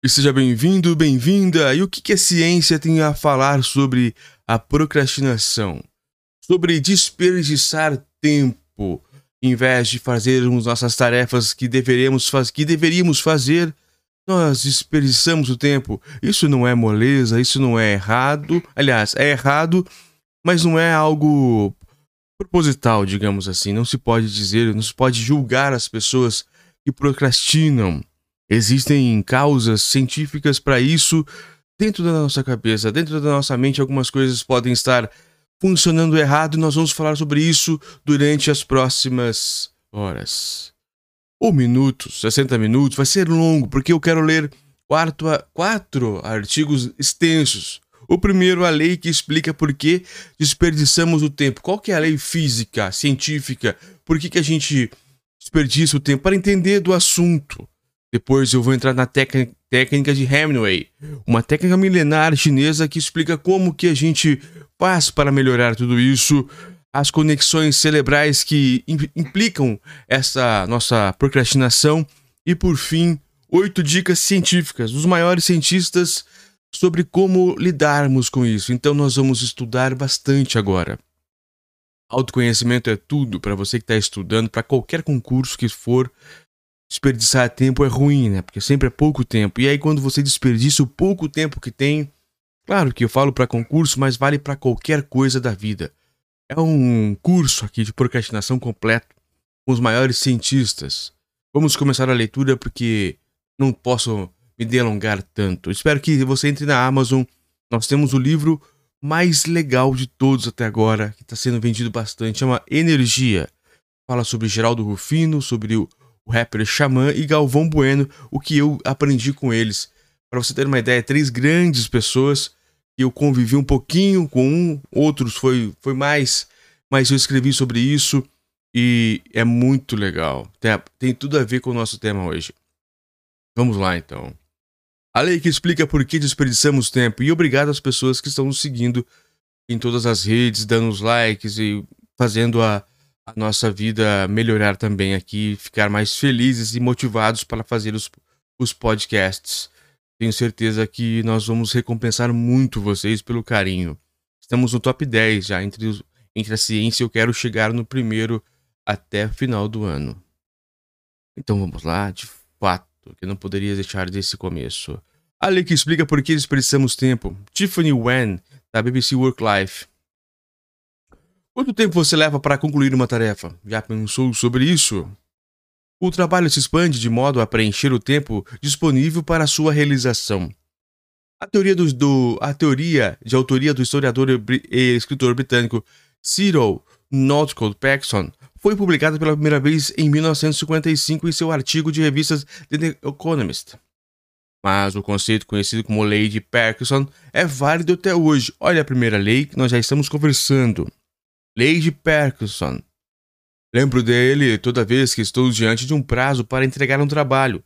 E seja bem-vindo, bem-vinda. E o que, que a ciência tem a falar sobre a procrastinação? Sobre desperdiçar tempo em vez de fazermos nossas tarefas que deveremos faz... que deveríamos fazer, nós desperdiçamos o tempo. Isso não é moleza, isso não é errado. Aliás, é errado, mas não é algo proposital, digamos assim. Não se pode dizer, não se pode julgar as pessoas que procrastinam. Existem causas científicas para isso dentro da nossa cabeça, dentro da nossa mente. Algumas coisas podem estar funcionando errado e nós vamos falar sobre isso durante as próximas horas. Ou minutos, 60 minutos, vai ser longo, porque eu quero ler quatro, quatro artigos extensos. O primeiro, a lei que explica por que desperdiçamos o tempo. Qual que é a lei física, científica? Por que, que a gente desperdiça o tempo? Para entender do assunto. Depois eu vou entrar na técnica de Hemingway, uma técnica milenar chinesa que explica como que a gente faz para melhorar tudo isso, as conexões cerebrais que implicam essa nossa procrastinação e por fim, oito dicas científicas dos maiores cientistas sobre como lidarmos com isso. Então nós vamos estudar bastante agora. Autoconhecimento é tudo para você que está estudando, para qualquer concurso que for desperdiçar tempo é ruim, né? Porque sempre é pouco tempo. E aí quando você desperdiça o pouco tempo que tem, claro que eu falo para concurso, mas vale para qualquer coisa da vida. É um curso aqui de procrastinação completo com os maiores cientistas. Vamos começar a leitura porque não posso me delongar tanto. Espero que você entre na Amazon. Nós temos o livro mais legal de todos até agora, que está sendo vendido bastante, chama Energia. Fala sobre Geraldo Rufino, sobre o o rapper Xamã e Galvão Bueno, o que eu aprendi com eles. Para você ter uma ideia, três grandes pessoas eu convivi um pouquinho com um, outros foi, foi mais, mas eu escrevi sobre isso e é muito legal. Tem, tem tudo a ver com o nosso tema hoje. Vamos lá então. A lei que explica por que desperdiçamos tempo e obrigado às pessoas que estão nos seguindo em todas as redes, dando os likes e fazendo a, a nossa vida melhorar também aqui, ficar mais felizes e motivados para fazer os, os podcasts. Tenho certeza que nós vamos recompensar muito vocês pelo carinho. Estamos no top 10 já entre, os, entre a ciência. Eu quero chegar no primeiro até o final do ano. Então vamos lá, de fato, que não poderia deixar desse começo. A lei que explica por que desperdiçamos tempo. Tiffany Wen, da BBC Work Life. Quanto tempo você leva para concluir uma tarefa? Já pensou sobre isso? O trabalho se expande de modo a preencher o tempo disponível para sua realização. A teoria, do, do, a teoria de autoria do historiador e escritor britânico Cyril Northcote Paxson foi publicada pela primeira vez em 1955 em seu artigo de revistas The Economist. Mas o conceito conhecido como Lei de Parkinson é válido até hoje. Olha a primeira lei que nós já estamos conversando. Lei de Parkinson. Lembro dele toda vez que estou diante de um prazo para entregar um trabalho.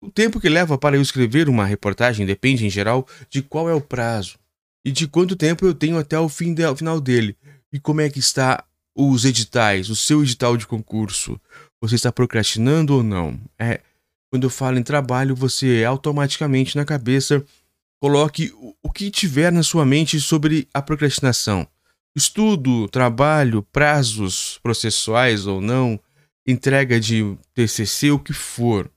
O tempo que leva para eu escrever uma reportagem depende, em geral, de qual é o prazo e de quanto tempo eu tenho até o, fim de, final dele. E como é que está os editais, o seu edital de concurso? Você está procrastinando ou não? É, quando eu falo em trabalho, você automaticamente na cabeça coloque o que tiver na sua mente sobre a procrastinação. Estudo, trabalho, prazos processuais ou não, entrega de TCC, o que for.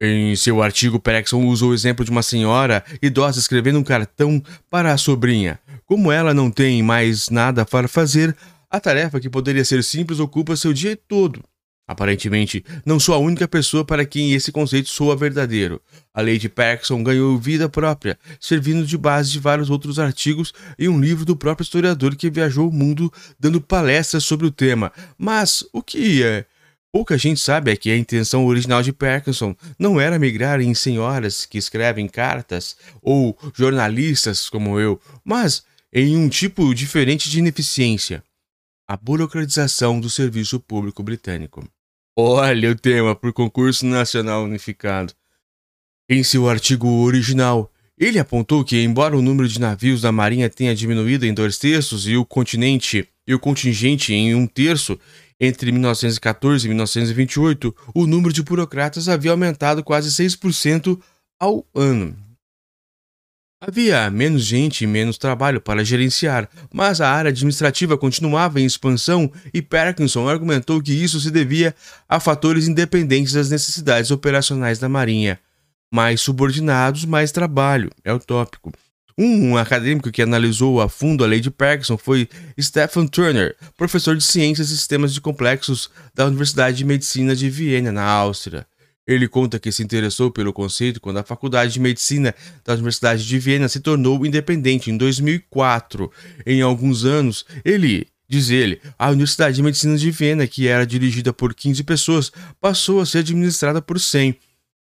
Em seu artigo, Perexon usa o exemplo de uma senhora idosa escrevendo um cartão para a sobrinha. Como ela não tem mais nada para fazer, a tarefa que poderia ser simples ocupa seu dia todo. Aparentemente, não sou a única pessoa para quem esse conceito soa verdadeiro. A lei de Parkinson ganhou vida própria, servindo de base de vários outros artigos e um livro do próprio historiador que viajou o mundo dando palestras sobre o tema. Mas o que é? Pouca gente sabe é que a intenção original de Parkinson não era migrar em senhoras que escrevem cartas ou jornalistas como eu, mas em um tipo diferente de ineficiência a burocratização do serviço público britânico. Olha o tema por concurso nacional unificado. Em seu artigo original, ele apontou que, embora o número de navios da Marinha tenha diminuído em dois terços e o continente e o contingente em um terço, Entre 1914 e 1928, o número de burocratas havia aumentado quase 6% ao ano. Havia menos gente e menos trabalho para gerenciar, mas a área administrativa continuava em expansão e Parkinson argumentou que isso se devia a fatores independentes das necessidades operacionais da Marinha. Mais subordinados, mais trabalho, é o tópico. Um acadêmico que analisou a fundo a lei de Parkinson foi Stephen Turner, professor de Ciências e Sistemas de Complexos da Universidade de Medicina de Viena, na Áustria. Ele conta que se interessou pelo conceito quando a Faculdade de Medicina da Universidade de Viena se tornou independente em 2004. Em alguns anos, ele, diz ele, a Universidade de Medicina de Viena, que era dirigida por 15 pessoas, passou a ser administrada por 100,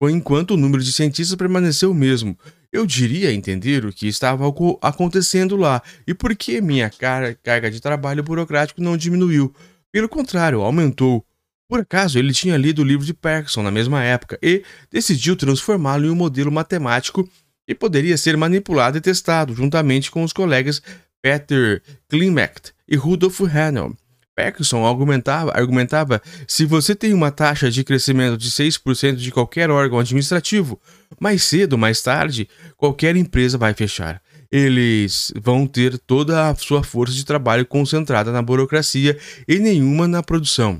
enquanto o número de cientistas permaneceu o mesmo. Eu diria entender o que estava acontecendo lá e por que minha carga de trabalho burocrático não diminuiu. Pelo contrário, aumentou. Por acaso, ele tinha lido o livro de Parkinson na mesma época e decidiu transformá-lo em um modelo matemático que poderia ser manipulado e testado juntamente com os colegas Peter Klimek e Rudolf Hanel. Parkinson argumentava, argumentava se você tem uma taxa de crescimento de 6% de qualquer órgão administrativo, mais cedo ou mais tarde, qualquer empresa vai fechar. Eles vão ter toda a sua força de trabalho concentrada na burocracia e nenhuma na produção.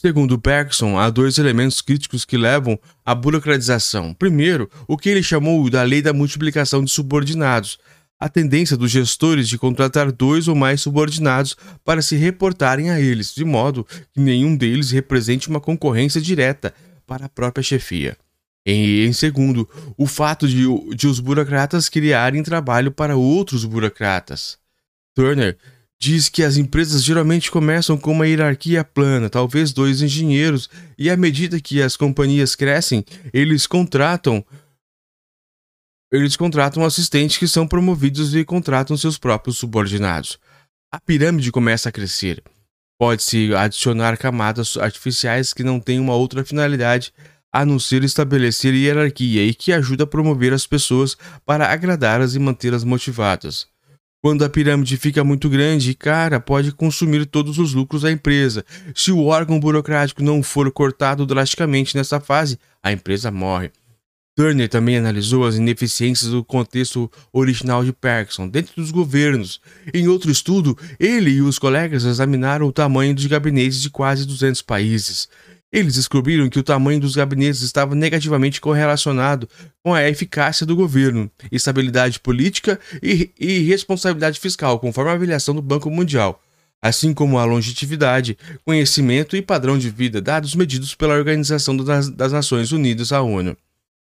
Segundo Bergson, há dois elementos críticos que levam à burocratização. Primeiro, o que ele chamou da lei da multiplicação de subordinados, a tendência dos gestores de contratar dois ou mais subordinados para se reportarem a eles, de modo que nenhum deles represente uma concorrência direta para a própria chefia. E, em segundo, o fato de, de os burocratas criarem trabalho para outros burocratas. Turner diz que as empresas geralmente começam com uma hierarquia plana, talvez dois engenheiros, e à medida que as companhias crescem, eles contratam eles contratam assistentes que são promovidos e contratam seus próprios subordinados. A pirâmide começa a crescer. Pode-se adicionar camadas artificiais que não têm uma outra finalidade a não ser estabelecer hierarquia e que ajuda a promover as pessoas para agradá-las e mantê-las motivadas. Quando a pirâmide fica muito grande, cara, pode consumir todos os lucros da empresa. Se o órgão burocrático não for cortado drasticamente nessa fase, a empresa morre. Turner também analisou as ineficiências do contexto original de Parkinson dentro dos governos. Em outro estudo, ele e os colegas examinaram o tamanho dos gabinetes de quase 200 países. Eles descobriram que o tamanho dos gabinetes estava negativamente correlacionado com a eficácia do governo, estabilidade política e, e responsabilidade fiscal, conforme a avaliação do Banco Mundial, assim como a longevidade, conhecimento e padrão de vida, dados medidos pela Organização das, das Nações Unidas, a ONU.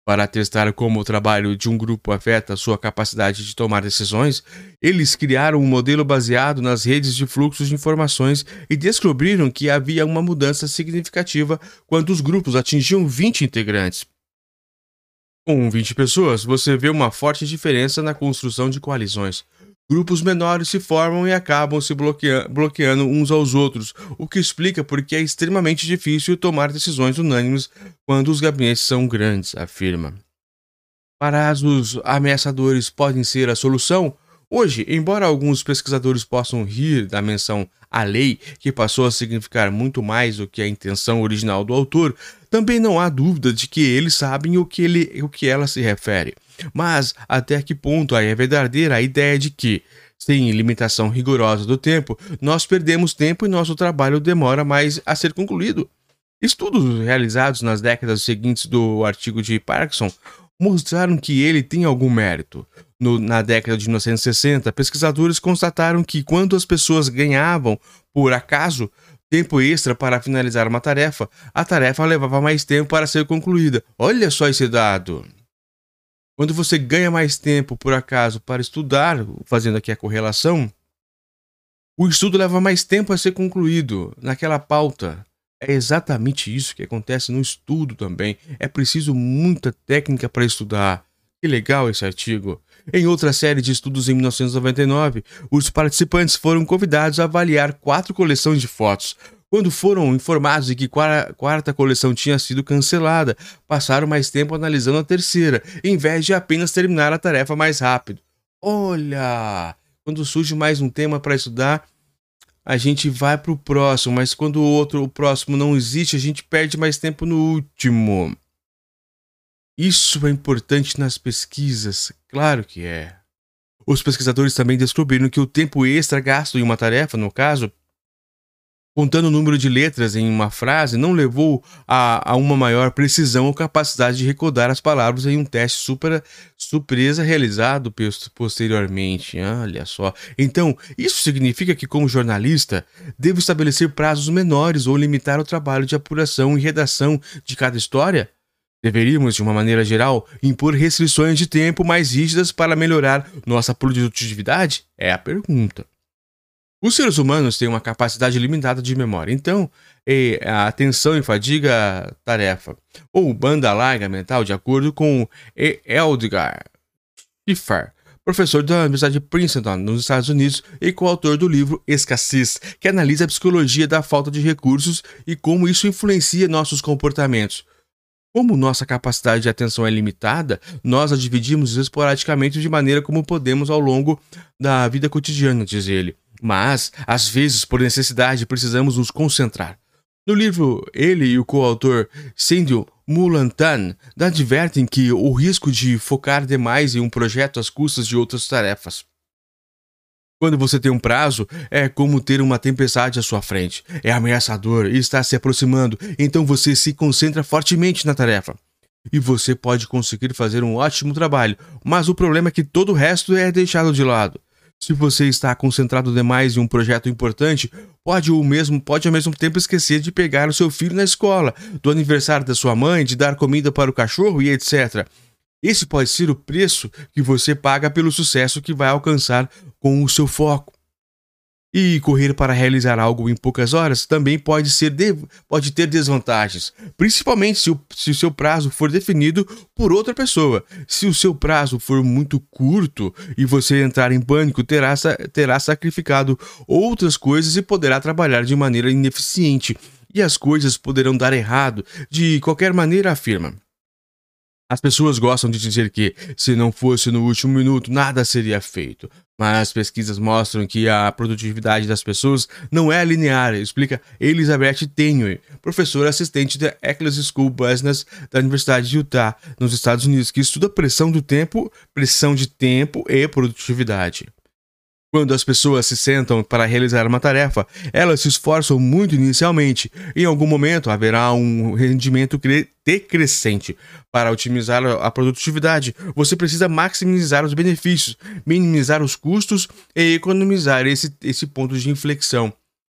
Para testar como o trabalho de um grupo afeta sua capacidade de tomar decisões, eles criaram um modelo baseado nas redes de fluxos de informações e descobriram que havia uma mudança significativa quando os grupos atingiam 20 integrantes. Com 20 pessoas, você vê uma forte diferença na construção de coalizões. Grupos menores se formam e acabam se bloqueando, bloqueando uns aos outros, o que explica por que é extremamente difícil tomar decisões unânimes quando os gabinetes são grandes, afirma. Prazos ameaçadores podem ser a solução? Hoje, embora alguns pesquisadores possam rir da menção à lei, que passou a significar muito mais do que a intenção original do autor, também não há dúvida de que eles sabem o que, ele, o que ela se refere. Mas até que ponto é verdadeira a ideia de que, sem limitação rigorosa do tempo, nós perdemos tempo e nosso trabalho demora mais a ser concluído? Estudos realizados nas décadas seguintes do artigo de Parkinson mostraram que ele tem algum mérito. No, na década de 1960, pesquisadores constataram que quando as pessoas ganhavam, por acaso, tempo extra para finalizar uma tarefa, a tarefa levava mais tempo para ser concluída. Olha só esse dado! Quando você ganha mais tempo, por acaso, para estudar, fazendo aqui a correlação, o estudo leva mais tempo a ser concluído naquela pauta. É exatamente isso que acontece no estudo também. É preciso muita técnica para estudar. Que legal esse artigo. Em outra série de estudos em 1999, os participantes foram convidados a avaliar quatro coleções de fotos, quando foram informados de que a quarta coleção tinha sido cancelada, passaram mais tempo analisando a terceira, em vez de apenas terminar a tarefa mais rápido. Olha! Quando surge mais um tema para estudar, a gente vai para o próximo, mas quando o outro, o próximo não existe, a gente perde mais tempo no último. Isso é importante nas pesquisas, claro que é. Os pesquisadores também descobriram que o tempo extra gasto em uma tarefa, no caso, contando o número de letras em uma frase, não levou a, a, uma maior precisão ou capacidade de recordar as palavras em um teste super, surpresa realizado posteriormente. Olha só. Então, isso significa que, como jornalista, devo estabelecer prazos menores ou limitar o trabalho de apuração e redação de cada história? Deveríamos, de uma maneira geral, impor restrições de tempo mais rígidas para melhorar nossa produtividade? É a pergunta. Os seres humanos têm uma capacidade limitada de memória, então a atenção e fadiga tarefa, ou banda larga mental, de acordo com Edgar Schiffer, professor da Universidade de Princeton, nos Estados Unidos, e coautor do livro Escassez, que analisa a psicologia da falta de recursos e como isso influencia nossos comportamentos. Como nossa capacidade de atenção é limitada, nós a dividimos esporadicamente de maneira como podemos ao longo da vida cotidiana, diz ele. Mas, às vezes, por necessidade, precisamos nos concentrar. No livro, ele e o coautor Sindhu Mulantan advertem que o risco de focar demais em um projeto às custas de outras tarefas. Quando você tem um prazo, é como ter uma tempestade à sua frente. É ameaçador e está se aproximando, então você se concentra fortemente na tarefa. E você pode conseguir fazer um ótimo trabalho, mas o problema é que todo o resto é deixado de lado. Se você está concentrado demais em um projeto importante, pode o mesmo pode ao mesmo tempo esquecer de pegar o seu filho na escola, do aniversário da sua mãe, de dar comida para o cachorro e etc. Esse pode ser o preço que você paga pelo sucesso que vai alcançar com o seu foco. E correr para realizar algo em poucas horas também pode, ser de, pode ter desvantagens, principalmente se o, se o seu prazo for definido por outra pessoa. Se o seu prazo for muito curto e você entrar em pânico, terá, terá sacrificado outras coisas e poderá trabalhar de maneira ineficiente. E as coisas poderão dar errado. De qualquer maneira, afirma. As pessoas gostam de dizer que, se não fosse no último minuto, nada seria feito. Mas pesquisas mostram que a produtividade das pessoas não é linear, explica Elizabeth Tenue, professora assistente da Eccles School Business da Universidade de Utah, nos Estados Unidos, que estuda pressão do tempo, pressão de tempo e produtividade. Quando as pessoas se sentam para realizar uma tarefa, elas se esforçam muito inicialmente. Em algum momento haverá um rendimento decrescente. Para otimizar a produtividade, você precisa maximizar os benefícios, minimizar os custos e economizar esse, esse ponto de inflexão.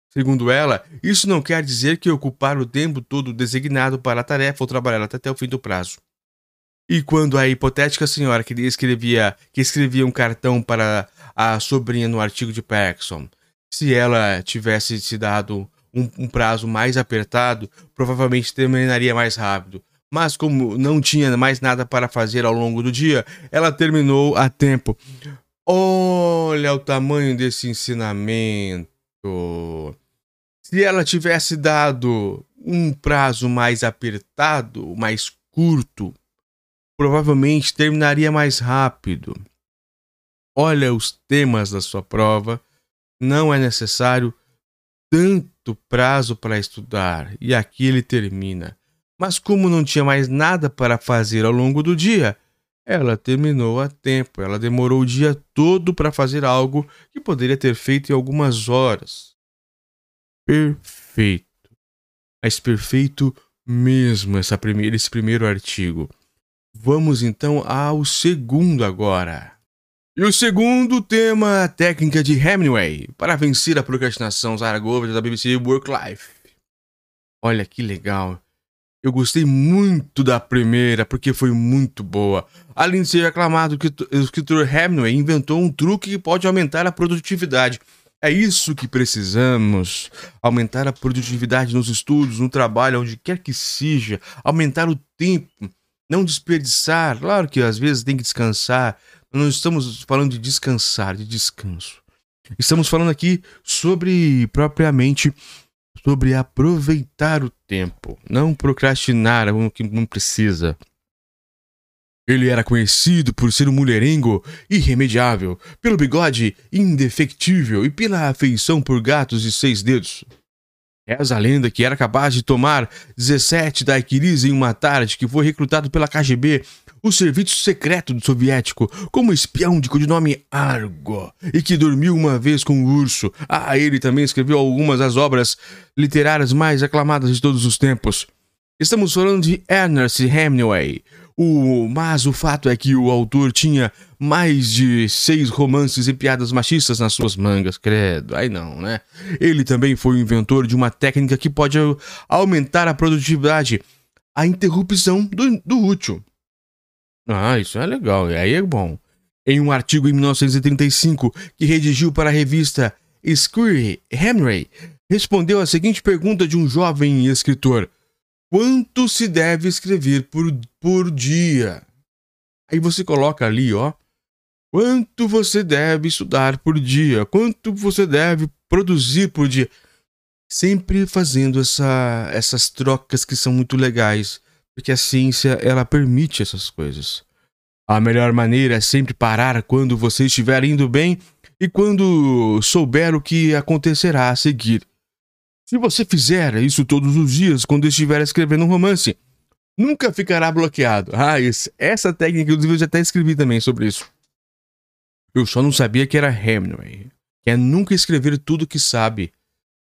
Segundo ela, isso não quer dizer que ocupar o tempo todo designado para a tarefa ou trabalhar até o fim do prazo. E quando a hipotética senhora que escrevia, que escrevia um cartão para a sobrinha no artigo de Paxson. Se ela tivesse se dado um, um prazo mais apertado, provavelmente terminaria mais rápido. Mas como não tinha mais nada para fazer ao longo do dia, ela terminou a tempo. Olha o tamanho desse ensinamento. Se ela tivesse dado um prazo mais apertado, mais curto, provavelmente terminaria mais rápido olha os temas da sua prova, não é necessário tanto prazo para estudar. E aqui ele termina. Mas como não tinha mais nada para fazer ao longo do dia, ela terminou a tempo. Ela demorou o dia todo para fazer algo que poderia ter feito em algumas horas. Perfeito. Mas perfeito mesmo essa primeira, esse primeiro artigo. Vamos então ao segundo agora. E o segundo tema, técnica de Hemingway para vencer a procrastinação Zaragoza da BBC Work Life. Olha que legal. Eu gostei muito da primeira porque foi muito boa. Além de ser aclamado, o escritor Hemingway inventou um truque que pode aumentar a produtividade. É isso que precisamos: aumentar a produtividade nos estudos, no trabalho, onde quer que seja, aumentar o tempo, não desperdiçar. Claro que às vezes tem que descansar, não estamos falando de descansar, de descanso. Estamos falando aqui sobre propriamente sobre aproveitar o tempo, não procrastinar o que não precisa. Ele era conhecido por ser um mulherengo irremediável, pelo bigode indefectível e pela afeição por gatos de seis dedos. Reza a lenda que era capaz de tomar 17 daiquiris em uma tarde que foi recrutado pela KGB, o serviço secreto do soviético, como espião de codinome Argo, e que dormiu uma vez com o urso. Ah, ele também escreveu algumas das obras literárias mais aclamadas de todos os tempos. Estamos falando de Ernest Hemingway, o, mas o fato é que o autor tinha mais de seis romances e piadas machistas nas suas mangas, credo. Aí não, né? Ele também foi o inventor de uma técnica que pode aumentar a produtividade, a interrupção do, do útil. Ah, isso é legal, aí é bom. Em um artigo em 1935 que redigiu para a revista Squirrel, Henry respondeu a seguinte pergunta de um jovem escritor: Quanto se deve escrever por, por dia? Aí você coloca ali, ó. Quanto você deve estudar por dia? Quanto você deve produzir por dia? Sempre fazendo essa, essas trocas que são muito legais, porque a ciência ela permite essas coisas. A melhor maneira é sempre parar quando você estiver indo bem e quando souber o que acontecerá a seguir. Se você fizer isso todos os dias quando estiver escrevendo um romance, nunca ficará bloqueado. Ah, isso, essa técnica, eu já até escrevi também sobre isso. Eu só não sabia que era Hemingway, que é nunca escrever tudo que sabe,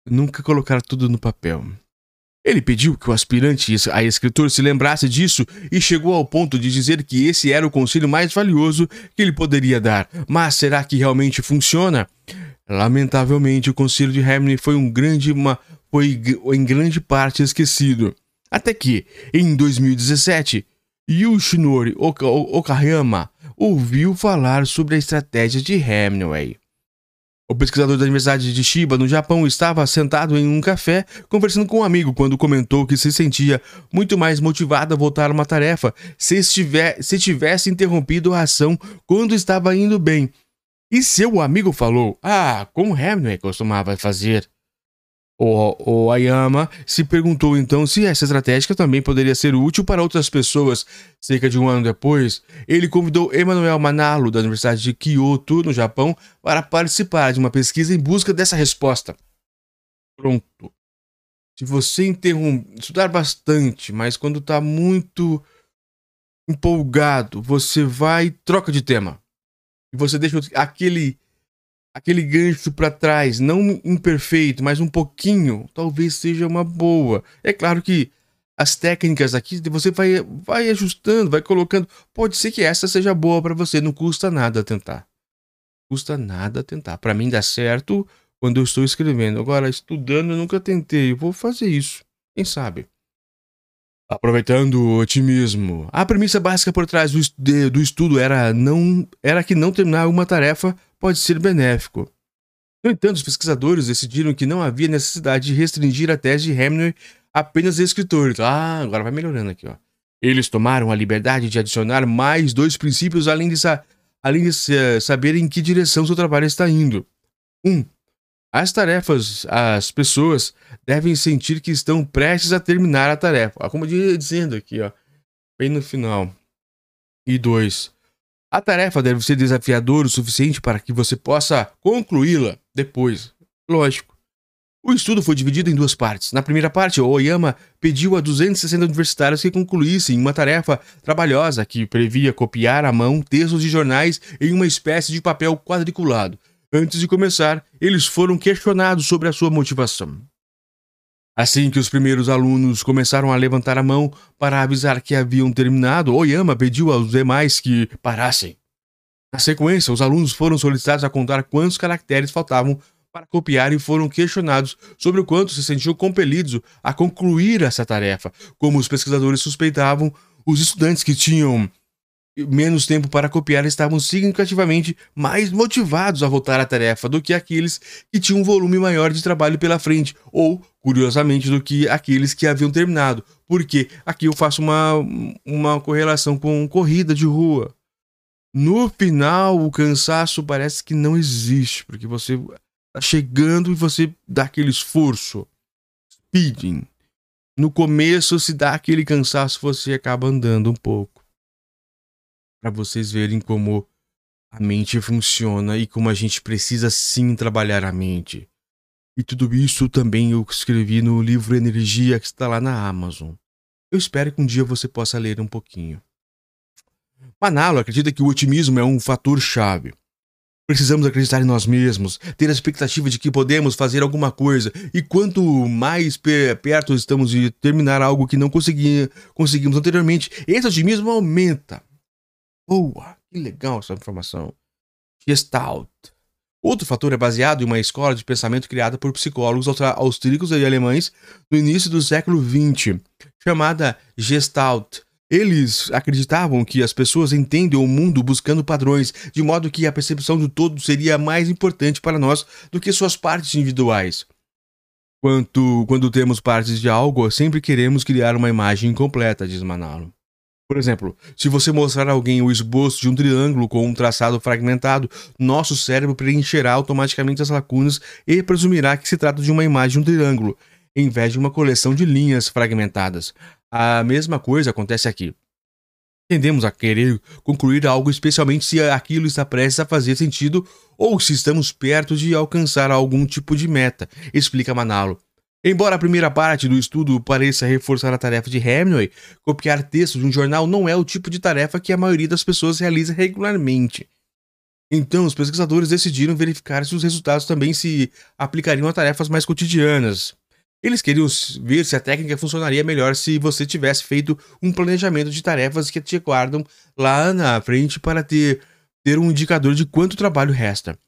nunca colocar tudo no papel. Ele pediu que o aspirante a escritor se lembrasse disso e chegou ao ponto de dizer que esse era o conselho mais valioso que ele poderia dar. Mas será que realmente funciona? Lamentavelmente, o conselho de Hamlin foi um grande uma, foi em grande parte esquecido. Até que, em 2017, Yoshinori Okayama ouviu falar sobre a estratégia de Hemingway. O pesquisador da Universidade de Shiba, no Japão, estava sentado em um café conversando com um amigo quando comentou que se sentia muito mais motivado a voltar a uma tarefa se, estiver, se tivesse interrompido a ação quando estava indo bem e seu amigo falou: Ah, como Hemingway costumava fazer. O, o Ayama se perguntou então se essa estratégia também poderia ser útil para outras pessoas. Cerca de um ano depois, ele convidou Emmanuel Manalo, da Universidade de Kyoto, no Japão, para participar de uma pesquisa em busca dessa resposta. Pronto. Se você interromper, estudar bastante, mas quando está muito empolgado, você vai troca de tema e você deixa aquele aquele gancho para trás, não imperfeito, mas um pouquinho, talvez seja uma boa. É claro que as técnicas aqui você vai vai ajustando, vai colocando. Pode ser que essa seja boa para você, não custa nada tentar. Custa nada tentar. Para mim dá certo quando eu estou escrevendo. Agora estudando eu nunca tentei. Eu vou fazer isso. Quem sabe? Aproveitando o otimismo, a premissa básica por trás do, do estudo era, não, era que não terminar uma tarefa pode ser benéfico. No entanto, os pesquisadores decidiram que não havia necessidade de restringir a tese de Hemingway apenas a escritores. Ah, agora vai melhorando aqui, ó. Eles tomaram a liberdade de adicionar mais dois princípios além de, além de saber em que direção seu trabalho está indo. Um, as tarefas, as pessoas devem sentir que estão prestes a terminar a tarefa. Como dizendo aqui, ó, bem no final. E dois, a tarefa deve ser desafiadora o suficiente para que você possa concluí-la depois. Lógico. O estudo foi dividido em duas partes. Na primeira parte, Oyama pediu a 260 universitários que concluíssem uma tarefa trabalhosa que previa copiar à mão textos de jornais em uma espécie de papel quadriculado. Antes de começar, eles foram questionados sobre a sua motivação. Assim que os primeiros alunos começaram a levantar a mão para avisar que haviam terminado, Oyama pediu aos demais que parassem. Na sequência, os alunos foram solicitados a contar quantos caracteres faltavam para copiar e foram questionados sobre o quanto se sentiam compelidos a concluir essa tarefa. Como os pesquisadores suspeitavam, os estudantes que tinham menos tempo para copiar estavam significativamente mais motivados a voltar à tarefa do que aqueles que tinham um volume maior de trabalho pela frente, ou, curiosamente, do que aqueles que haviam terminado. Porque aqui eu faço uma, uma correlação com corrida de rua. No final, o cansaço parece que não existe, porque você está chegando e você dá aquele esforço. Speeding. No começo, se dá aquele cansaço, você acaba andando um pouco. Para vocês verem como a mente funciona e como a gente precisa sim trabalhar a mente. E tudo isso também eu escrevi no livro Energia que está lá na Amazon. Eu espero que um dia você possa ler um pouquinho. Manalo acredita que o otimismo é um fator chave. Precisamos acreditar em nós mesmos, ter a expectativa de que podemos fazer alguma coisa, e quanto mais perto estamos de terminar algo que não consegui, conseguimos anteriormente, esse otimismo aumenta. Boa, que legal essa informação. Gestalt. Outro fator é baseado em uma escola de pensamento criada por psicólogos austríacos e alemães no início do século XX, chamada Gestalt eles acreditavam que as pessoas entendem o mundo buscando padrões, de modo que a percepção do todo seria mais importante para nós do que suas partes individuais. Quanto, quando temos partes de algo, sempre queremos criar uma imagem incompleta, diz Manalo. Por exemplo, se você mostrar a alguém o esboço de um triângulo com um traçado fragmentado, nosso cérebro preencherá automaticamente as lacunas e presumirá que se trata de uma imagem de um triângulo, em vez de uma coleção de linhas fragmentadas. A mesma coisa acontece aqui. Tendemos a querer concluir algo, especialmente se aquilo está prestes a fazer sentido ou se estamos perto de alcançar algum tipo de meta, explica Manalo. Embora a primeira parte do estudo pareça reforçar a tarefa de Hemingway, copiar texto de um jornal não é o tipo de tarefa que a maioria das pessoas realiza regularmente. Então, os pesquisadores decidiram verificar se os resultados também se aplicariam a tarefas mais cotidianas. Eles queriam ver se a técnica funcionaria melhor se você tivesse feito um planejamento de tarefas que te aguardam lá na frente para ter, ter um indicador de quanto trabalho resta.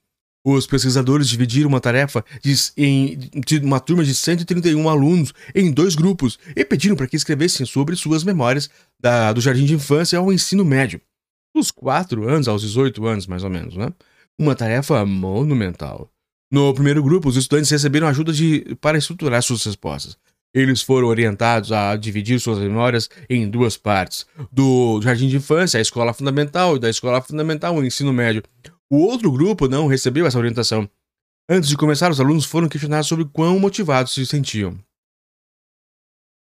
Os pesquisadores dividiram uma tarefa de, em de uma turma de 131 alunos em dois grupos e pediram para que escrevessem sobre suas memórias da, do jardim de infância ao ensino médio. Dos 4 anos aos 18 anos, mais ou menos, né? Uma tarefa monumental. No primeiro grupo, os estudantes receberam ajuda de, para estruturar suas respostas. Eles foram orientados a dividir suas memórias em duas partes: do jardim de infância, a escola fundamental, e da escola fundamental, o ensino médio. O outro grupo não recebeu essa orientação. Antes de começar, os alunos foram questionados sobre quão motivados se sentiam.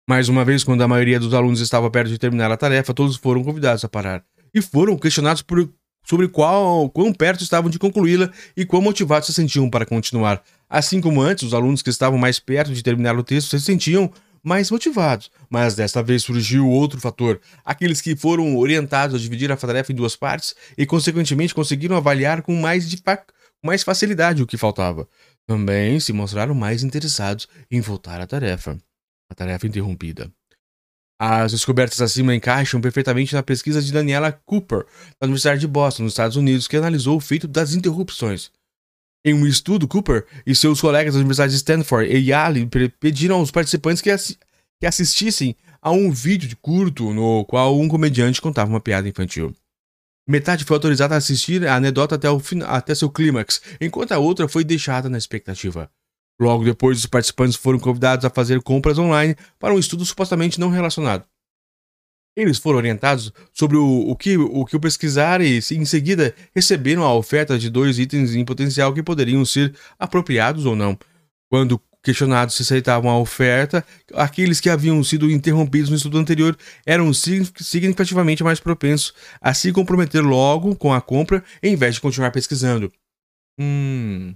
Mais uma vez, quando a maioria dos alunos estava perto de terminar a tarefa, todos foram convidados a parar. E foram questionados por sobre qual, quão perto estavam de concluí-la e quão motivados se sentiam para continuar. Assim como antes, os alunos que estavam mais perto de terminar o texto se sentiam mais motivados. Mas desta vez surgiu outro fator: aqueles que foram orientados a dividir a tarefa em duas partes e, consequentemente, conseguiram avaliar com mais, mais facilidade o que faltava. Também se mostraram mais interessados em voltar à tarefa. A tarefa interrompida. As descobertas acima encaixam perfeitamente na pesquisa de Daniela Cooper, da Universidade de Boston, nos Estados Unidos, que analisou o feito das interrupções. Em um estudo, Cooper e seus colegas da Universidade de Stanford e Yale pediram aos participantes que, ass que assistissem a um vídeo de curto no qual um comediante contava uma piada infantil. Metade foi autorizada a assistir a anedota até, até seu clímax, enquanto a outra foi deixada na expectativa. Logo depois, os participantes foram convidados a fazer compras online para um estudo supostamente não relacionado. Eles foram orientados sobre o, o, que, o que pesquisar e, em seguida, receberam a oferta de dois itens em potencial que poderiam ser apropriados ou não. Quando questionados se aceitavam a oferta, aqueles que haviam sido interrompidos no estudo anterior eram significativamente mais propensos a se comprometer logo com a compra em vez de continuar pesquisando. Hum.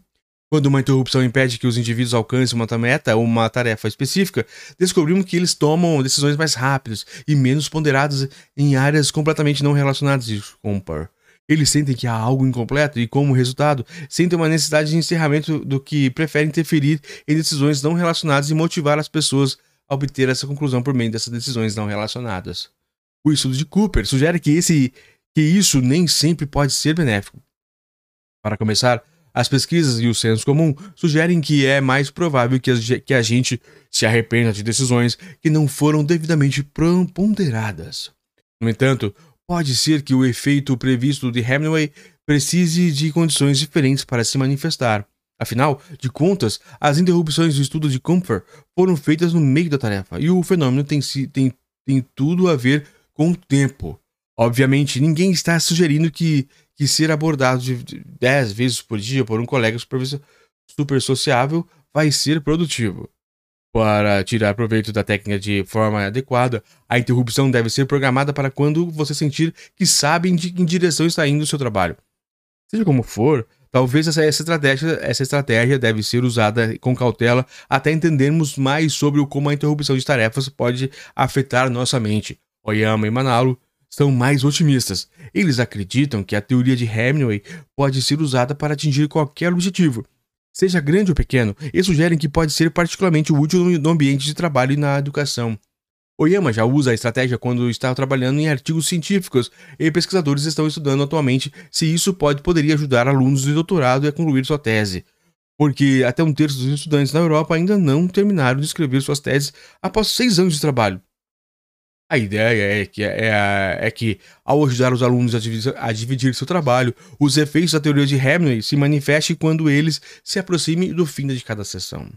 Quando uma interrupção impede que os indivíduos alcancem uma meta ou uma tarefa específica, descobrimos que eles tomam decisões mais rápidas e menos ponderadas em áreas completamente não relacionadas com par. Eles sentem que há algo incompleto e, como resultado, sentem uma necessidade de encerramento do que preferem interferir em decisões não relacionadas e motivar as pessoas a obter essa conclusão por meio dessas decisões não relacionadas. O estudo de Cooper sugere que, esse, que isso nem sempre pode ser benéfico. Para começar, as pesquisas e o senso comum sugerem que é mais provável que a, gente se arrependa de decisões que não foram devidamente ponderadas. No entanto, pode ser que o efeito previsto de Hemingway precise de condições diferentes para se manifestar. Afinal de contas, as interrupções do estudo de Comfort foram feitas no meio da tarefa e o fenômeno tem, tem, tem tudo a ver com o tempo. Obviamente, ninguém está sugerindo que que ser abordado de 10 vezes por dia por um colega super sociável vai ser produtivo. Para tirar proveito da técnica de forma adequada, a interrupção deve ser programada para quando você sentir que sabe em, em direção está indo o seu trabalho. Seja como for, talvez essa, essa, estratégia, essa estratégia deve ser usada com cautela até entendermos mais sobre como a interrupção de tarefas pode afetar nossa mente. Oyama e Manalo são mais otimistas. Eles acreditam que a teoria de Hemingway pode ser usada para atingir qualquer objetivo seja grande ou pequeno, e sugerem que pode ser particularmente útil no ambiente de trabalho e na educação. Oyama já usa a estratégia quando está trabalhando em artigos científicos e pesquisadores estão estudando atualmente se isso pode poderia ajudar alunos de doutorado a concluir sua tese. Porque até um terço dos estudantes na Europa ainda não terminaram de escrever suas teses após seis anos de trabalho. A ideia é que, é, é que, ao ajudar os alunos a dividir, a dividir, seu trabalho, os efeitos da teoria de Hemingway se manifestem quando eles se aproximem do fim de cada sessão.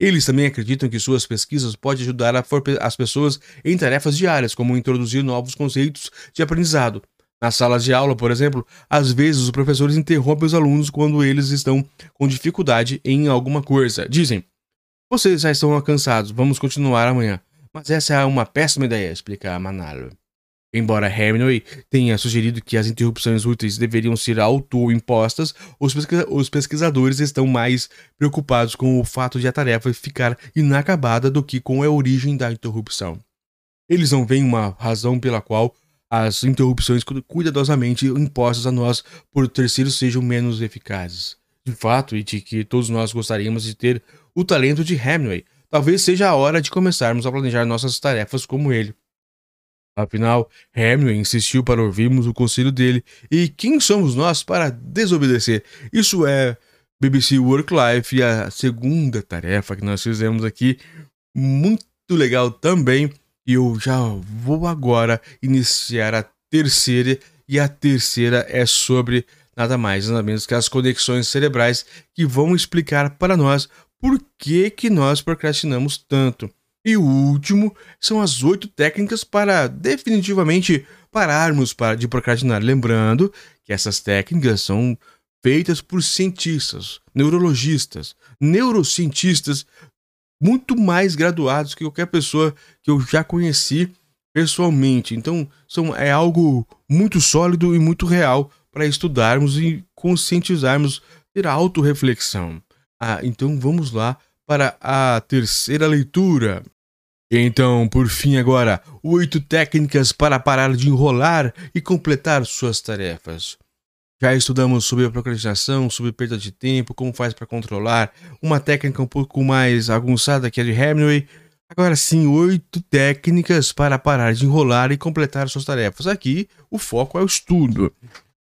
Eles também acreditam que suas pesquisas podem ajudar as pessoas em tarefas diárias, como introduzir novos conceitos de aprendizado. Nas salas de aula, por exemplo, às vezes os professores interrompem os alunos quando eles estão com dificuldade em alguma coisa. Dizem: Vocês já estão cansados, vamos continuar amanhã. Mas essa é uma péssima ideia, explica Manalo. Embora Hemingway tenha sugerido que as interrupções úteis deveriam ser auto-impostas, os, pesquisa os pesquisadores estão mais preocupados com o fato de a tarefa ficar inacabada do que com a origem da interrupção. Eles não veem uma razão pela qual as interrupções cuidadosamente impostas a nós por terceiros sejam menos eficazes. De fato, e de que todos nós gostaríamos de ter o talento de Hemingway, talvez seja a hora de começarmos a planejar nossas tarefas como ele. Afinal, Hemingway insistiu para ouvirmos o conselho dele, e quem somos nós para desobedecer? Isso é BBC Work Life e a segunda tarefa que nós fizemos aqui, muito legal também. E eu já vou agora iniciar a terceira, e a terceira é sobre nada mais nada menos que as conexões cerebrais que vão explicar para nós por que, que nós procrastinamos tanto. E o último são as oito técnicas para definitivamente pararmos de procrastinar. Lembrando que essas técnicas são feitas por cientistas, neurologistas, neurocientistas muito mais graduados que qualquer pessoa que eu já conheci pessoalmente. Então, são, é algo muito sólido e muito real para estudarmos e conscientizarmos, ter autorreflexão. Ah, então vamos lá para a terceira leitura. Então, por fim, agora, oito técnicas para parar de enrolar e completar suas tarefas. Já estudamos sobre a procrastinação, sobre perda de tempo, como faz para controlar, uma técnica um pouco mais aguçada que é de Hemingway. Agora sim, oito técnicas para parar de enrolar e completar suas tarefas. Aqui, o foco é o estudo.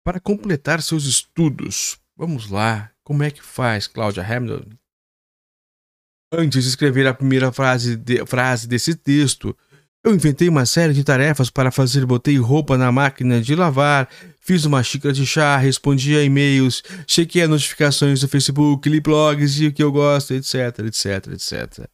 Para completar seus estudos, vamos lá, como é que faz, Cláudia Hamilton? Antes de escrever a primeira frase, de, frase desse texto, eu inventei uma série de tarefas para fazer. Botei roupa na máquina de lavar, fiz uma xícara de chá, respondi a e-mails, chequei as notificações do Facebook, li blogs e o que eu gosto, etc, etc, etc.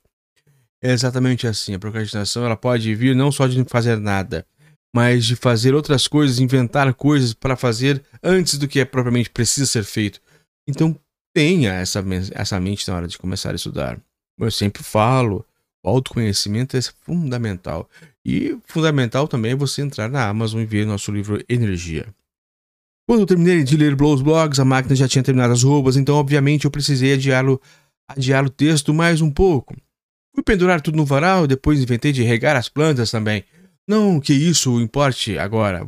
É exatamente assim. A procrastinação ela pode vir não só de fazer nada, mas de fazer outras coisas, inventar coisas para fazer antes do que é propriamente precisa ser feito. Então tenha essa, essa mente na hora de começar a estudar. Eu sempre falo, o autoconhecimento é fundamental. E fundamental também é você entrar na Amazon e ver nosso livro Energia. Quando eu terminei de ler Blows Blogs, a máquina já tinha terminado as roubas, então obviamente eu precisei adiar-o adiar o texto mais um pouco. Fui pendurar tudo no varal, depois inventei de regar as plantas também. Não que isso importe agora.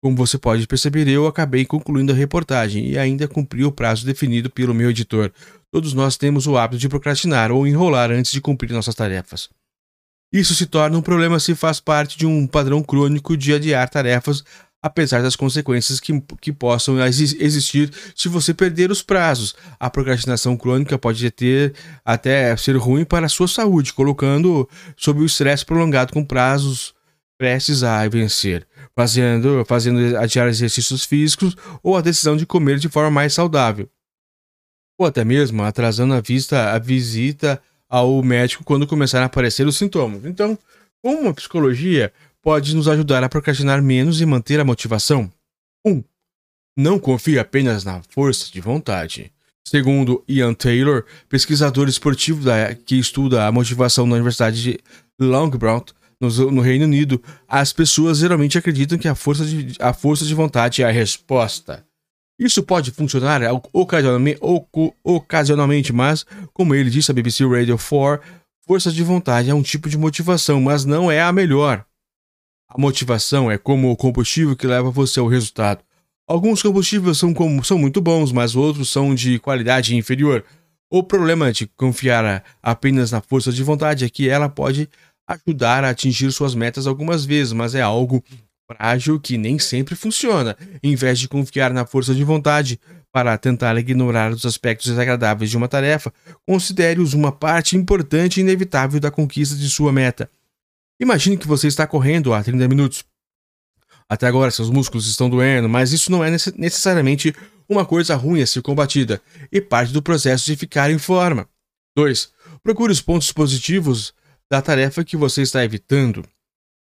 Como você pode perceber, eu acabei concluindo a reportagem e ainda cumpri o prazo definido pelo meu editor. Todos nós temos o hábito de procrastinar ou enrolar antes de cumprir nossas tarefas. Isso se torna um problema se faz parte de um padrão crônico de adiar tarefas, apesar das consequências que, que possam existir se você perder os prazos. A procrastinação crônica pode ter até ser ruim para a sua saúde, colocando sob o estresse prolongado com prazos prestes a vencer fazendo, fazendo adiar exercícios físicos ou a decisão de comer de forma mais saudável. Ou até mesmo atrasando a, vista, a visita ao médico quando começarem a aparecer os sintomas. Então, como a psicologia pode nos ajudar a procrastinar menos e manter a motivação? 1. Um, não confie apenas na força de vontade. Segundo Ian Taylor, pesquisador esportivo da, que estuda a motivação na Universidade de Longbrought, no, no, Reino Unido, as pessoas geralmente acreditam que a força, de, a força de vontade é a resposta. Isso pode funcionar ocasionalmente, ocasionalmente, mas, como ele disse à BBC Radio 4, força de vontade é um tipo de motivação, mas não é a melhor. A motivação é como o combustível que leva você ao resultado. Alguns combustíveis são, como, são muito bons, mas outros são de qualidade inferior. O problema de confiar apenas na força de vontade é que ela pode ajudar a atingir suas metas algumas vezes, mas é algo frágil que nem sempre funciona. Em vez de confiar na força de vontade para tentar ignorar os aspectos desagradáveis de uma tarefa, considere-os uma parte importante e inevitável da conquista de sua meta. Imagine que você está correndo há 30 minutos até agora seus músculos estão doendo, mas isso não é necessariamente uma coisa ruim a ser combatida e parte do processo de ficar em forma. 2. Procure os pontos positivos da tarefa que você está evitando.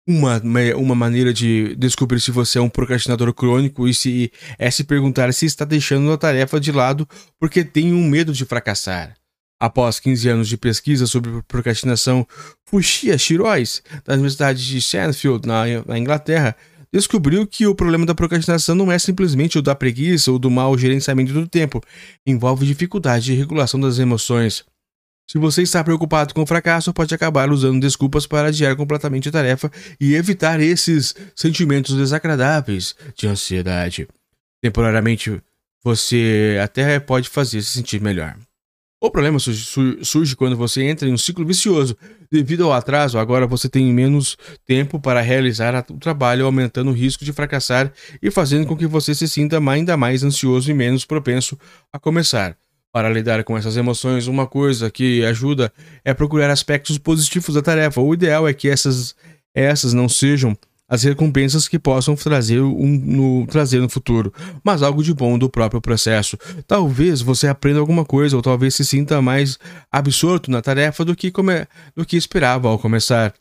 Uma, uma maneira de descobrir se você é um procrastinador crônico e se é se perguntar se está deixando a tarefa de lado porque tem um medo de fracassar. Após 15 anos de pesquisa sobre procrastinação, Fuxia Shirois, da Universidade de Sandfield, na, na Inglaterra, descobriu que o problema da procrastinação não é simplesmente o da preguiça ou do mau gerenciamento do tempo, envolve dificuldade de regulação das emoções. Se você está preocupado com o fracasso, pode acabar usando desculpas para adiar completamente a tarefa e evitar esses sentimentos desagradáveis de ansiedade. Temporariamente, você até pode fazer se sentir melhor. O problema surge, surge, quando você entra em um ciclo vicioso. Devido ao atraso, agora você tem menos tempo para realizar o trabalho, aumentando o risco de fracassar e fazendo com que você se sinta ainda mais ansioso e menos propenso a começar. Para lidar com essas emoções, uma coisa que ajuda é procurar aspectos positivos da tarefa. O ideal é que essas, essas não sejam as recompensas que possam trazer, um, no, trazer no futuro, mas algo de bom do próprio processo. Talvez você aprenda alguma coisa ou talvez se sinta mais absorto na tarefa do que, come, do que esperava ao começar.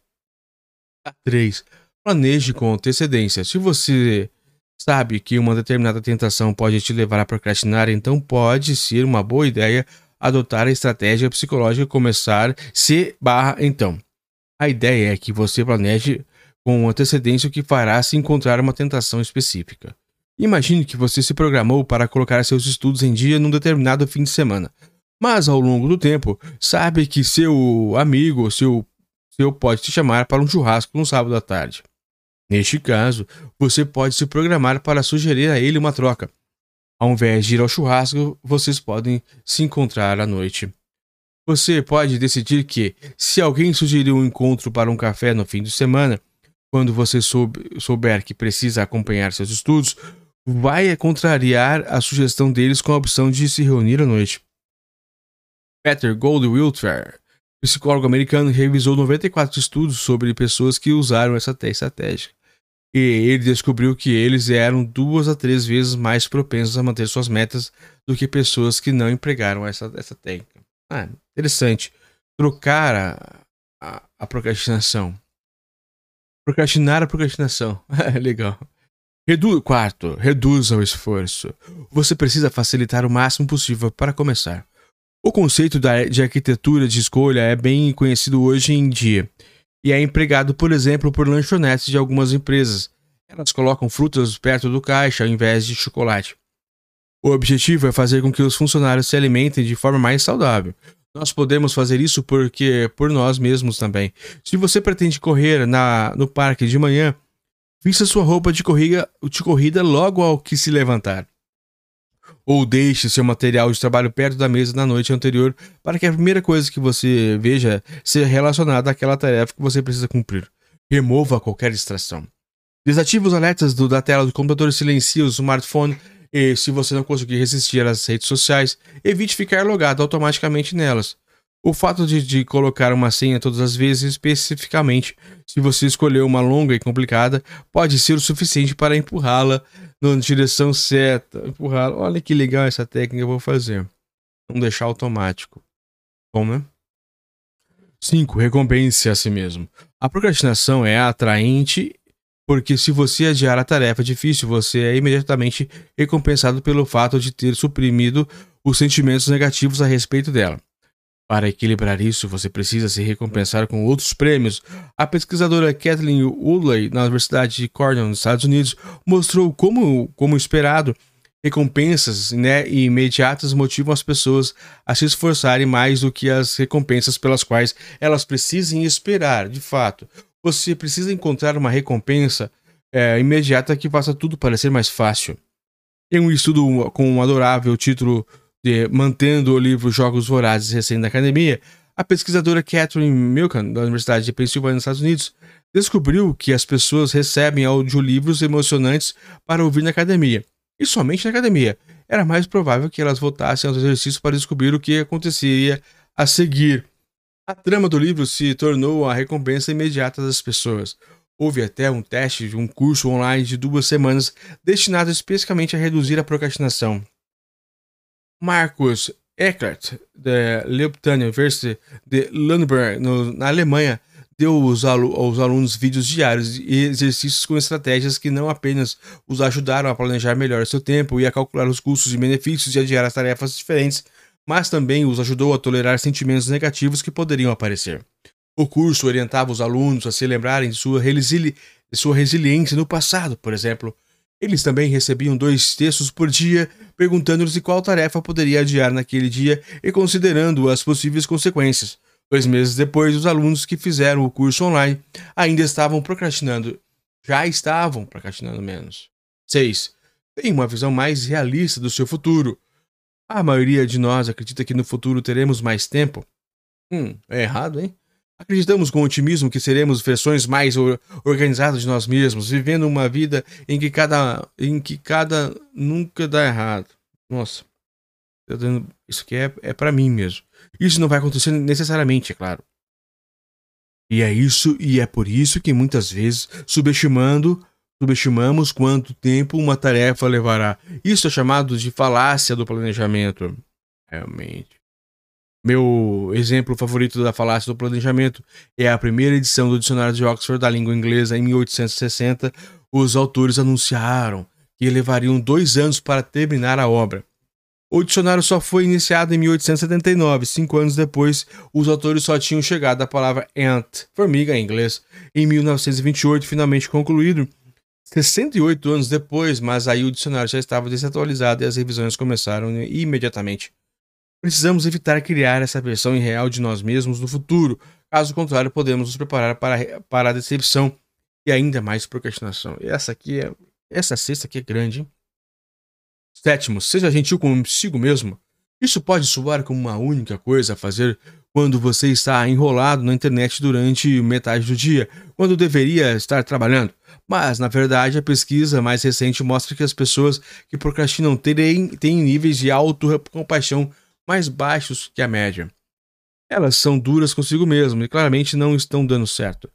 3. Planeje com antecedência. Se você sabe que uma determinada tentação pode te levar a procrastinar, então pode ser uma boa ideia adotar a estratégia psicológica começar se barra então. A ideia é que você planeje com antecedência o que fará se encontrar uma tentação específica. Imagine que você se programou para colocar seus estudos em dia num determinado fim de semana, mas ao longo do tempo sabe que seu amigo ou seu, seu pode te chamar para um churrasco no sábado à tarde. Neste caso, você pode se programar para sugerir a ele uma troca. Ao invés de ir ao churrasco, vocês podem se encontrar à noite. Você pode decidir que, se alguém sugerir um encontro para um café no fim de semana, quando você souber que precisa acompanhar seus estudos, vai contrariar a sugestão deles com a opção de se reunir à noite. Peter Goldwilder, psicólogo americano, revisou 94 estudos sobre pessoas que usaram essa estratégia. E ele descobriu que eles eram duas a três vezes mais propensos a manter suas metas do que pessoas que não empregaram essa, essa técnica. Ah, interessante. Trocar a, a, a procrastinação Procrastinar a procrastinação. Legal. Redu Quarto, reduza o esforço. Você precisa facilitar o máximo possível para começar. O conceito de arquitetura de escolha é bem conhecido hoje em dia e é empregado, por exemplo, por lanchonetes de algumas empresas. Elas colocam frutas perto do caixa ao invés de chocolate. O objetivo é fazer com que os funcionários se alimentem de forma mais saudável, nós podemos fazer isso porque por nós mesmos também. Se você pretende correr na, no parque de manhã, vista sua roupa de corrida, de corrida logo ao que se levantar. Ou deixe seu material de trabalho perto da mesa na noite anterior para que a primeira coisa que você veja seja relacionada àquela tarefa que você precisa cumprir. Remova qualquer distração. Desative os alertas do, da tela do computador silencie o smartphone e se você não conseguir resistir às redes sociais, evite ficar logado automaticamente nelas. O fato de, de, colocar uma senha todas as vezes, especificamente se você escolheu uma longa e complicada, pode ser o suficiente para empurrá-la na direção certa. Empurrá-la. Olha que legal essa técnica eu vou fazer. Não deixar automático. Bom, né? 5. Recompense a si mesmo. A procrastinação é atraente porque se você adiar a tarefa difícil, você é imediatamente recompensado pelo fato de ter suprimido os sentimentos negativos a respeito dela. Para equilibrar isso, você precisa se recompensar com outros prêmios. A pesquisadora Kathleen Woodley, na Universidade de Cornell, nos Estados Unidos, mostrou como, como esperado, recompensas né, imediatas motivam as pessoas a se esforçarem mais do que as recompensas pelas quais elas precisem esperar, de fato. Você precisa encontrar uma recompensa é, imediata que faça tudo parecer mais fácil. Em um estudo com um adorável título de Mantendo o livro Jogos Vorazes Recém da Academia, a pesquisadora Catherine Milken, da Universidade de Pensilvânia, nos Estados Unidos, descobriu que as pessoas recebem audiolivros emocionantes para ouvir na academia, e somente na academia. Era mais provável que elas voltassem aos exercícios para descobrir o que aconteceria a seguir. A trama do livro se tornou a recompensa imediata das pessoas. Houve até um teste de um curso online de duas semanas destinado especificamente a reduzir a procrastinação. Marcus Eckert, da Leopoldina University de Lundberg, no, na Alemanha, deu aos, aos alunos vídeos diários e exercícios com estratégias que não apenas os ajudaram a planejar melhor seu tempo e a calcular os custos e benefícios de adiar as tarefas diferentes, mas também os ajudou a tolerar sentimentos negativos que poderiam aparecer. O curso orientava os alunos a se lembrarem de sua, resili de sua resiliência no passado, por exemplo. Eles também recebiam dois textos por dia, perguntando-lhes qual tarefa poderia adiar naquele dia e considerando as possíveis consequências. Dois meses depois, os alunos que fizeram o curso online ainda estavam procrastinando. Já estavam procrastinando menos. 6. Tenha uma visão mais realista do seu futuro. A maioria de nós acredita que no futuro teremos mais tempo. Hum, é errado, hein? Acreditamos com otimismo que seremos versões mais organizadas de nós mesmos, vivendo uma vida em que cada, em que cada nunca dá errado. Nossa, isso aqui é, é para mim mesmo. Isso não vai acontecer necessariamente, é claro. E é isso, e é por isso que muitas vezes, subestimando Subestimamos quanto tempo uma tarefa levará. Isso é chamado de falácia do planejamento. Realmente. Meu exemplo favorito da falácia do planejamento é a primeira edição do Dicionário de Oxford da língua inglesa em 1860. Os autores anunciaram que levariam dois anos para terminar a obra. O dicionário só foi iniciado em 1879. Cinco anos depois, os autores só tinham chegado à palavra ant, formiga em inglês. Em 1928, finalmente concluído, 68 anos depois, mas aí o dicionário já estava desatualizado e as revisões começaram imediatamente. Precisamos evitar criar essa versão irreal de nós mesmos no futuro, caso contrário, podemos nos preparar para, para a decepção e ainda mais procrastinação. E essa aqui é. Essa sexta aqui é grande. Hein? Sétimo, seja gentil consigo mesmo. Isso pode soar como uma única coisa a fazer quando você está enrolado na internet durante metade do dia, quando deveria estar trabalhando. Mas, na verdade, a pesquisa mais recente mostra que as pessoas que procrastinam têm, têm níveis de autocompaixão mais baixos que a média. Elas são duras consigo mesmas e claramente não estão dando certo.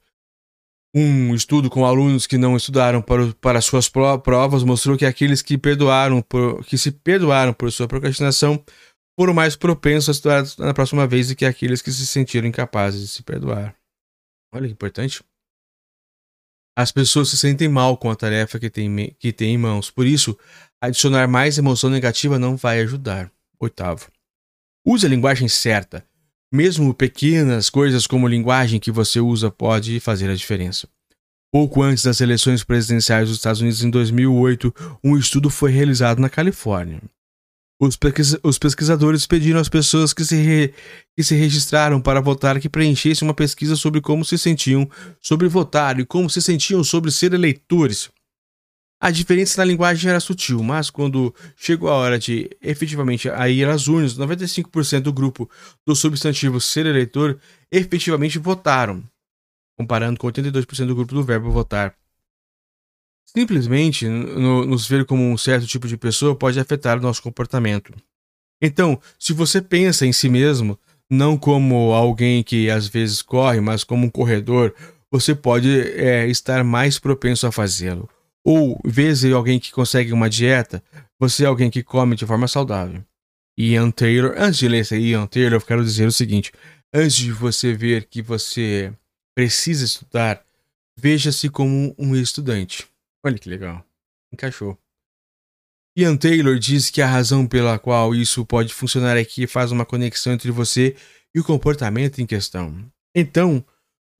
Um estudo com alunos que não estudaram para, para suas provas mostrou que aqueles que, perdoaram por, que se perdoaram por sua procrastinação foram mais propensos a estudar na próxima vez do que aqueles que se sentiram incapazes de se perdoar. Olha que importante. As pessoas se sentem mal com a tarefa que tem, que tem em mãos, por isso, adicionar mais emoção negativa não vai ajudar. Oitavo. Use a linguagem certa. Mesmo pequenas coisas como a linguagem que você usa pode fazer a diferença. Pouco antes das eleições presidenciais dos Estados Unidos em 2008, um estudo foi realizado na Califórnia. Os, pesquisa os pesquisadores pediram às pessoas que se, que se registraram para votar que preenchessem uma pesquisa sobre como se sentiam sobre votar e como se sentiam sobre ser eleitores. A diferença na linguagem era sutil, mas quando chegou a hora de efetivamente a ir às urnas, 95% do grupo do substantivo ser eleitor efetivamente votaram, comparando com 82% do grupo do verbo votar. Simplesmente no, nos ver como um certo tipo de pessoa pode afetar o nosso comportamento. Então, se você pensa em si mesmo, não como alguém que às vezes corre, mas como um corredor, você pode é, estar mais propenso a fazê-lo. Ou, vezes alguém que consegue uma dieta, você é alguém que come de forma saudável. Ian Taylor, antes de ler esse Ian Taylor, eu quero dizer o seguinte: antes de você ver que você precisa estudar veja-se como um estudante. Olha que legal. Encaixou. Ian Taylor diz que a razão pela qual isso pode funcionar é que faz uma conexão entre você e o comportamento em questão. Então,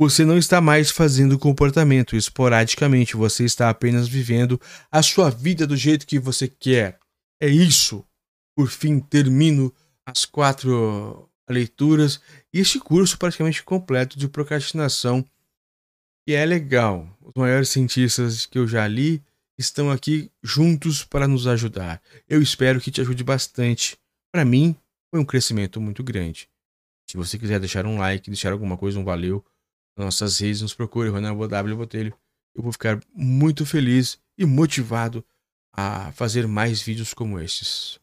você não está mais fazendo comportamento esporadicamente, você está apenas vivendo a sua vida do jeito que você quer. É isso. Por fim, termino as quatro leituras e este curso praticamente completo de procrastinação, que é legal. Os maiores cientistas que eu já li estão aqui juntos para nos ajudar. Eu espero que te ajude bastante. Para mim, foi um crescimento muito grande. Se você quiser deixar um like, deixar alguma coisa, um valeu, nossas redes, nos procure, Ronaldo W. Botelho. Eu vou ficar muito feliz e motivado a fazer mais vídeos como estes.